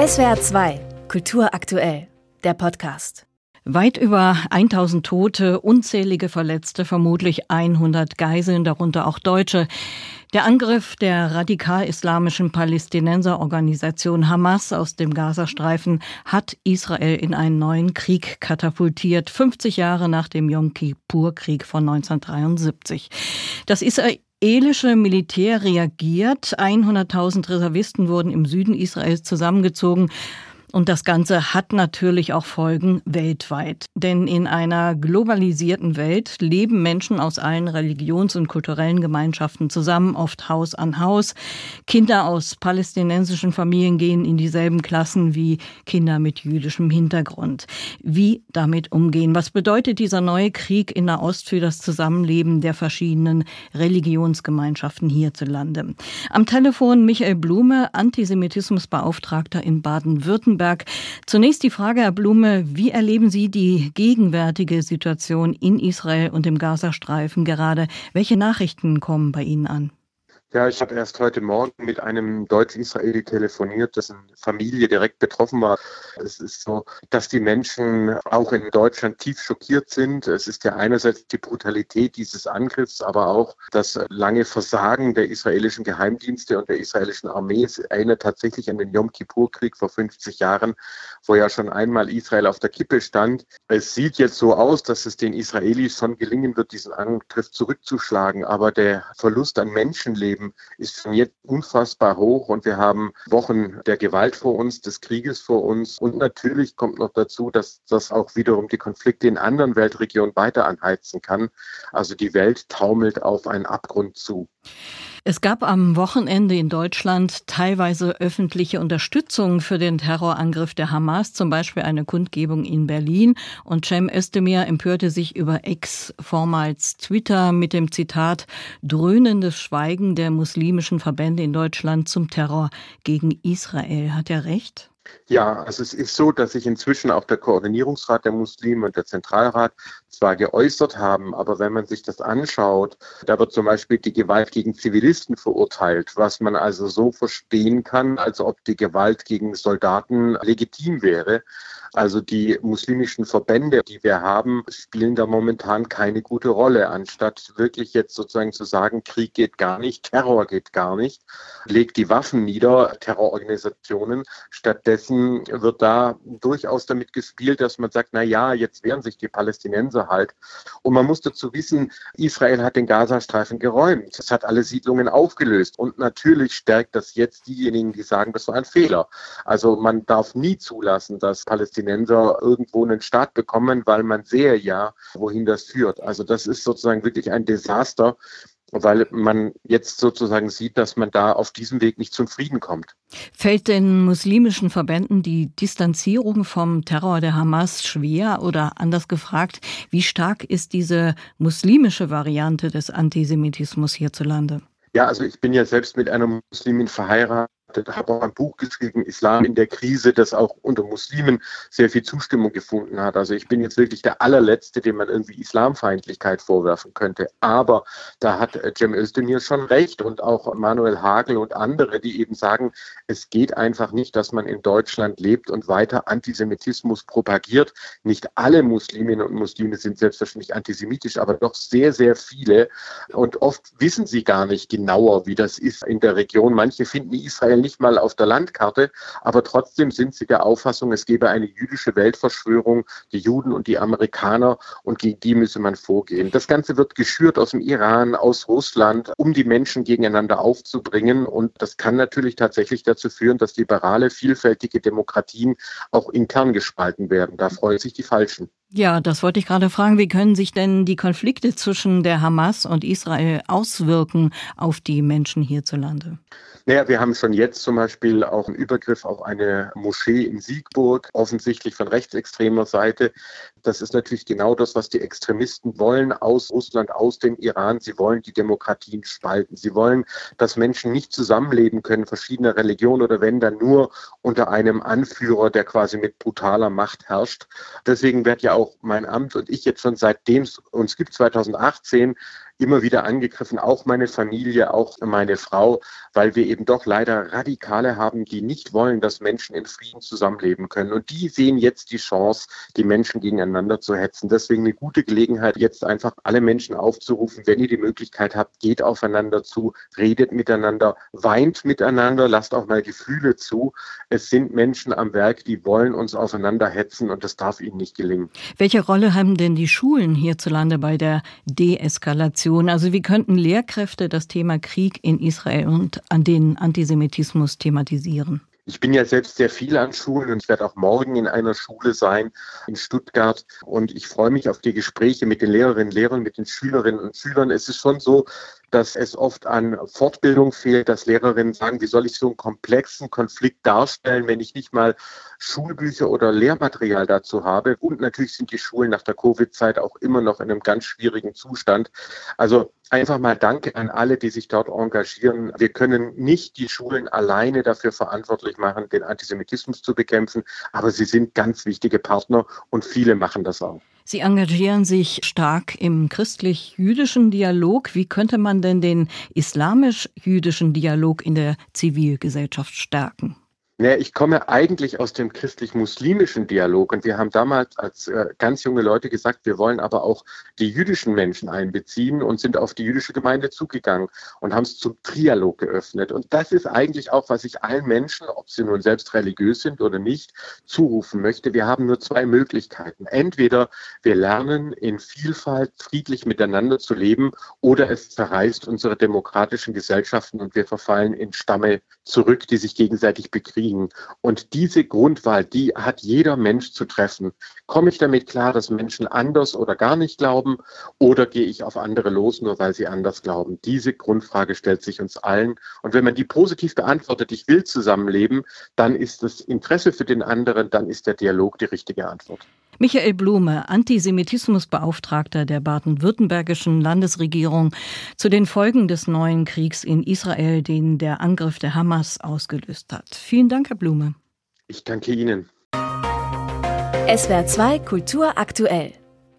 SWR 2, Kultur aktuell, der Podcast. Weit über 1000 Tote, unzählige Verletzte, vermutlich 100 Geiseln, darunter auch Deutsche. Der Angriff der radikal-islamischen Palästinenserorganisation Hamas aus dem Gazastreifen hat Israel in einen neuen Krieg katapultiert, 50 Jahre nach dem Yom Kippur-Krieg von 1973. Das israelische Militär reagiert. 100.000 Reservisten wurden im Süden Israels zusammengezogen. Und das Ganze hat natürlich auch Folgen weltweit. Denn in einer globalisierten Welt leben Menschen aus allen Religions- und kulturellen Gemeinschaften zusammen, oft Haus an Haus. Kinder aus palästinensischen Familien gehen in dieselben Klassen wie Kinder mit jüdischem Hintergrund. Wie damit umgehen? Was bedeutet dieser neue Krieg in der Ost für das Zusammenleben der verschiedenen Religionsgemeinschaften hierzulande? Am Telefon Michael Blume, Antisemitismusbeauftragter in Baden-Württemberg. Baden-Württemberg. Zunächst die Frage, Herr Blume, wie erleben Sie die gegenwärtige Situation in Israel und im Gazastreifen gerade? Welche Nachrichten kommen bei Ihnen an? Ja, ich habe erst heute Morgen mit einem Deutsch-Israeli telefoniert, dessen Familie direkt betroffen war. Es ist so, dass die Menschen auch in Deutschland tief schockiert sind. Es ist ja einerseits die Brutalität dieses Angriffs, aber auch das lange Versagen der israelischen Geheimdienste und der israelischen Armee. Es erinnert tatsächlich an den Yom Kippur-Krieg vor 50 Jahren, wo ja schon einmal Israel auf der Kippe stand. Es sieht jetzt so aus, dass es den Israelis schon gelingen wird, diesen Angriff zurückzuschlagen. Aber der Verlust an Menschenleben Leben ist schon jetzt unfassbar hoch und wir haben Wochen der Gewalt vor uns, des Krieges vor uns und natürlich kommt noch dazu, dass das auch wiederum die Konflikte in anderen Weltregionen weiter anheizen kann. Also die Welt taumelt auf einen Abgrund zu. Es gab am Wochenende in Deutschland teilweise öffentliche Unterstützung für den Terrorangriff der Hamas, zum Beispiel eine Kundgebung in Berlin. Und Cem Özdemir empörte sich über Ex, vormals Twitter, mit dem Zitat dröhnendes Schweigen der muslimischen Verbände in Deutschland zum Terror gegen Israel. Hat er recht? Ja, also es ist so, dass sich inzwischen auch der Koordinierungsrat der Muslime und der Zentralrat zwar geäußert haben, aber wenn man sich das anschaut, da wird zum Beispiel die Gewalt gegen Zivilisten verurteilt, was man also so verstehen kann, als ob die Gewalt gegen Soldaten legitim wäre. Also die muslimischen Verbände, die wir haben, spielen da momentan keine gute Rolle. Anstatt wirklich jetzt sozusagen zu sagen, Krieg geht gar nicht, Terror geht gar nicht, legt die Waffen nieder, Terrororganisationen. Stattdessen wird da durchaus damit gespielt, dass man sagt, na ja, jetzt wehren sich die Palästinenser halt. Und man muss dazu wissen, Israel hat den Gazastreifen geräumt. Es hat alle Siedlungen aufgelöst. Und natürlich stärkt das jetzt diejenigen, die sagen, das war ein Fehler. Also man darf nie zulassen, dass Palästinenser irgendwo einen Staat bekommen, weil man sehe ja, wohin das führt. Also das ist sozusagen wirklich ein Desaster, weil man jetzt sozusagen sieht, dass man da auf diesem Weg nicht zum Frieden kommt. Fällt den muslimischen Verbänden die Distanzierung vom Terror der Hamas schwer oder anders gefragt, wie stark ist diese muslimische Variante des Antisemitismus hierzulande? Ja, also ich bin ja selbst mit einer Muslimin verheiratet habe auch ein Buch geschrieben, Islam in der Krise, das auch unter Muslimen sehr viel Zustimmung gefunden hat. Also ich bin jetzt wirklich der allerletzte, dem man irgendwie Islamfeindlichkeit vorwerfen könnte. Aber da hat äh, Cem Özdemir schon recht und auch Manuel Hagel und andere, die eben sagen, es geht einfach nicht, dass man in Deutschland lebt und weiter Antisemitismus propagiert. Nicht alle Musliminnen und Muslime sind selbstverständlich antisemitisch, aber doch sehr, sehr viele. Und oft wissen sie gar nicht genauer, wie das ist in der Region. Manche finden Israel nicht mal auf der Landkarte, aber trotzdem sind sie der Auffassung, es gebe eine jüdische Weltverschwörung, die Juden und die Amerikaner und gegen die müsse man vorgehen. Das Ganze wird geschürt aus dem Iran, aus Russland, um die Menschen gegeneinander aufzubringen und das kann natürlich tatsächlich dazu führen, dass liberale, vielfältige Demokratien auch intern gespalten werden. Da freuen sich die Falschen. Ja, das wollte ich gerade fragen. Wie können sich denn die Konflikte zwischen der Hamas und Israel auswirken auf die Menschen hierzulande? Naja, wir haben schon jetzt zum Beispiel auch einen Übergriff auf eine Moschee in Siegburg, offensichtlich von rechtsextremer Seite. Das ist natürlich genau das, was die Extremisten wollen aus Russland, aus dem Iran. Sie wollen die Demokratien spalten. Sie wollen, dass Menschen nicht zusammenleben können, verschiedene Religionen oder wenn dann nur unter einem Anführer, der quasi mit brutaler Macht herrscht. Deswegen wird ja auch mein Amt und ich jetzt schon seitdem es uns gibt, 2018, immer wieder angegriffen, auch meine Familie, auch meine Frau, weil wir eben doch leider Radikale haben, die nicht wollen, dass Menschen in Frieden zusammenleben können. Und die sehen jetzt die Chance, die Menschen gegeneinander zu hetzen. Deswegen eine gute Gelegenheit, jetzt einfach alle Menschen aufzurufen, wenn ihr die Möglichkeit habt, geht aufeinander zu, redet miteinander, weint miteinander, lasst auch mal Gefühle zu. Es sind Menschen am Werk, die wollen uns aufeinander hetzen und das darf ihnen nicht gelingen. Welche Rolle haben denn die Schulen hierzulande bei der Deeskalation? Also wie könnten Lehrkräfte das Thema Krieg in Israel und an den Antisemitismus thematisieren? Ich bin ja selbst sehr viel an Schulen und ich werde auch morgen in einer Schule sein in Stuttgart. Und ich freue mich auf die Gespräche mit den Lehrerinnen, Lehrern, mit den Schülerinnen und Schülern. Es ist schon so, dass es oft an Fortbildung fehlt, dass Lehrerinnen sagen, wie soll ich so einen komplexen Konflikt darstellen, wenn ich nicht mal Schulbücher oder Lehrmaterial dazu habe. Und natürlich sind die Schulen nach der Covid-Zeit auch immer noch in einem ganz schwierigen Zustand. Also einfach mal Danke an alle, die sich dort engagieren. Wir können nicht die Schulen alleine dafür verantwortlich machen, den Antisemitismus zu bekämpfen, aber sie sind ganz wichtige Partner und viele machen das auch. Sie engagieren sich stark im christlich-jüdischen Dialog. Wie könnte man denn den islamisch-jüdischen Dialog in der Zivilgesellschaft stärken? Naja, ich komme eigentlich aus dem christlich-muslimischen Dialog und wir haben damals als äh, ganz junge Leute gesagt, wir wollen aber auch die jüdischen Menschen einbeziehen und sind auf die jüdische Gemeinde zugegangen und haben es zum Trialog geöffnet. Und das ist eigentlich auch, was ich allen Menschen, ob sie nun selbst religiös sind oder nicht, zurufen möchte. Wir haben nur zwei Möglichkeiten. Entweder wir lernen in Vielfalt friedlich miteinander zu leben oder es zerreißt unsere demokratischen Gesellschaften und wir verfallen in Stamme zurück, die sich gegenseitig bekriegen liegen. Und diese Grundwahl, die hat jeder Mensch zu treffen. Komme ich damit klar, dass Menschen anders oder gar nicht glauben oder gehe ich auf andere los, nur weil sie anders glauben? Diese Grundfrage stellt sich uns allen. Und wenn man die positiv beantwortet, ich will zusammenleben, dann ist das Interesse für den anderen, dann ist der Dialog die richtige Antwort. Michael Blume, Antisemitismusbeauftragter der baden-württembergischen Landesregierung, zu den Folgen des neuen Kriegs in Israel, den der Angriff der Hamas ausgelöst hat. Vielen Dank, Herr Blume. Ich danke Ihnen. SWR 2 Kultur aktuell.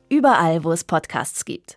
Überall, wo es Podcasts gibt.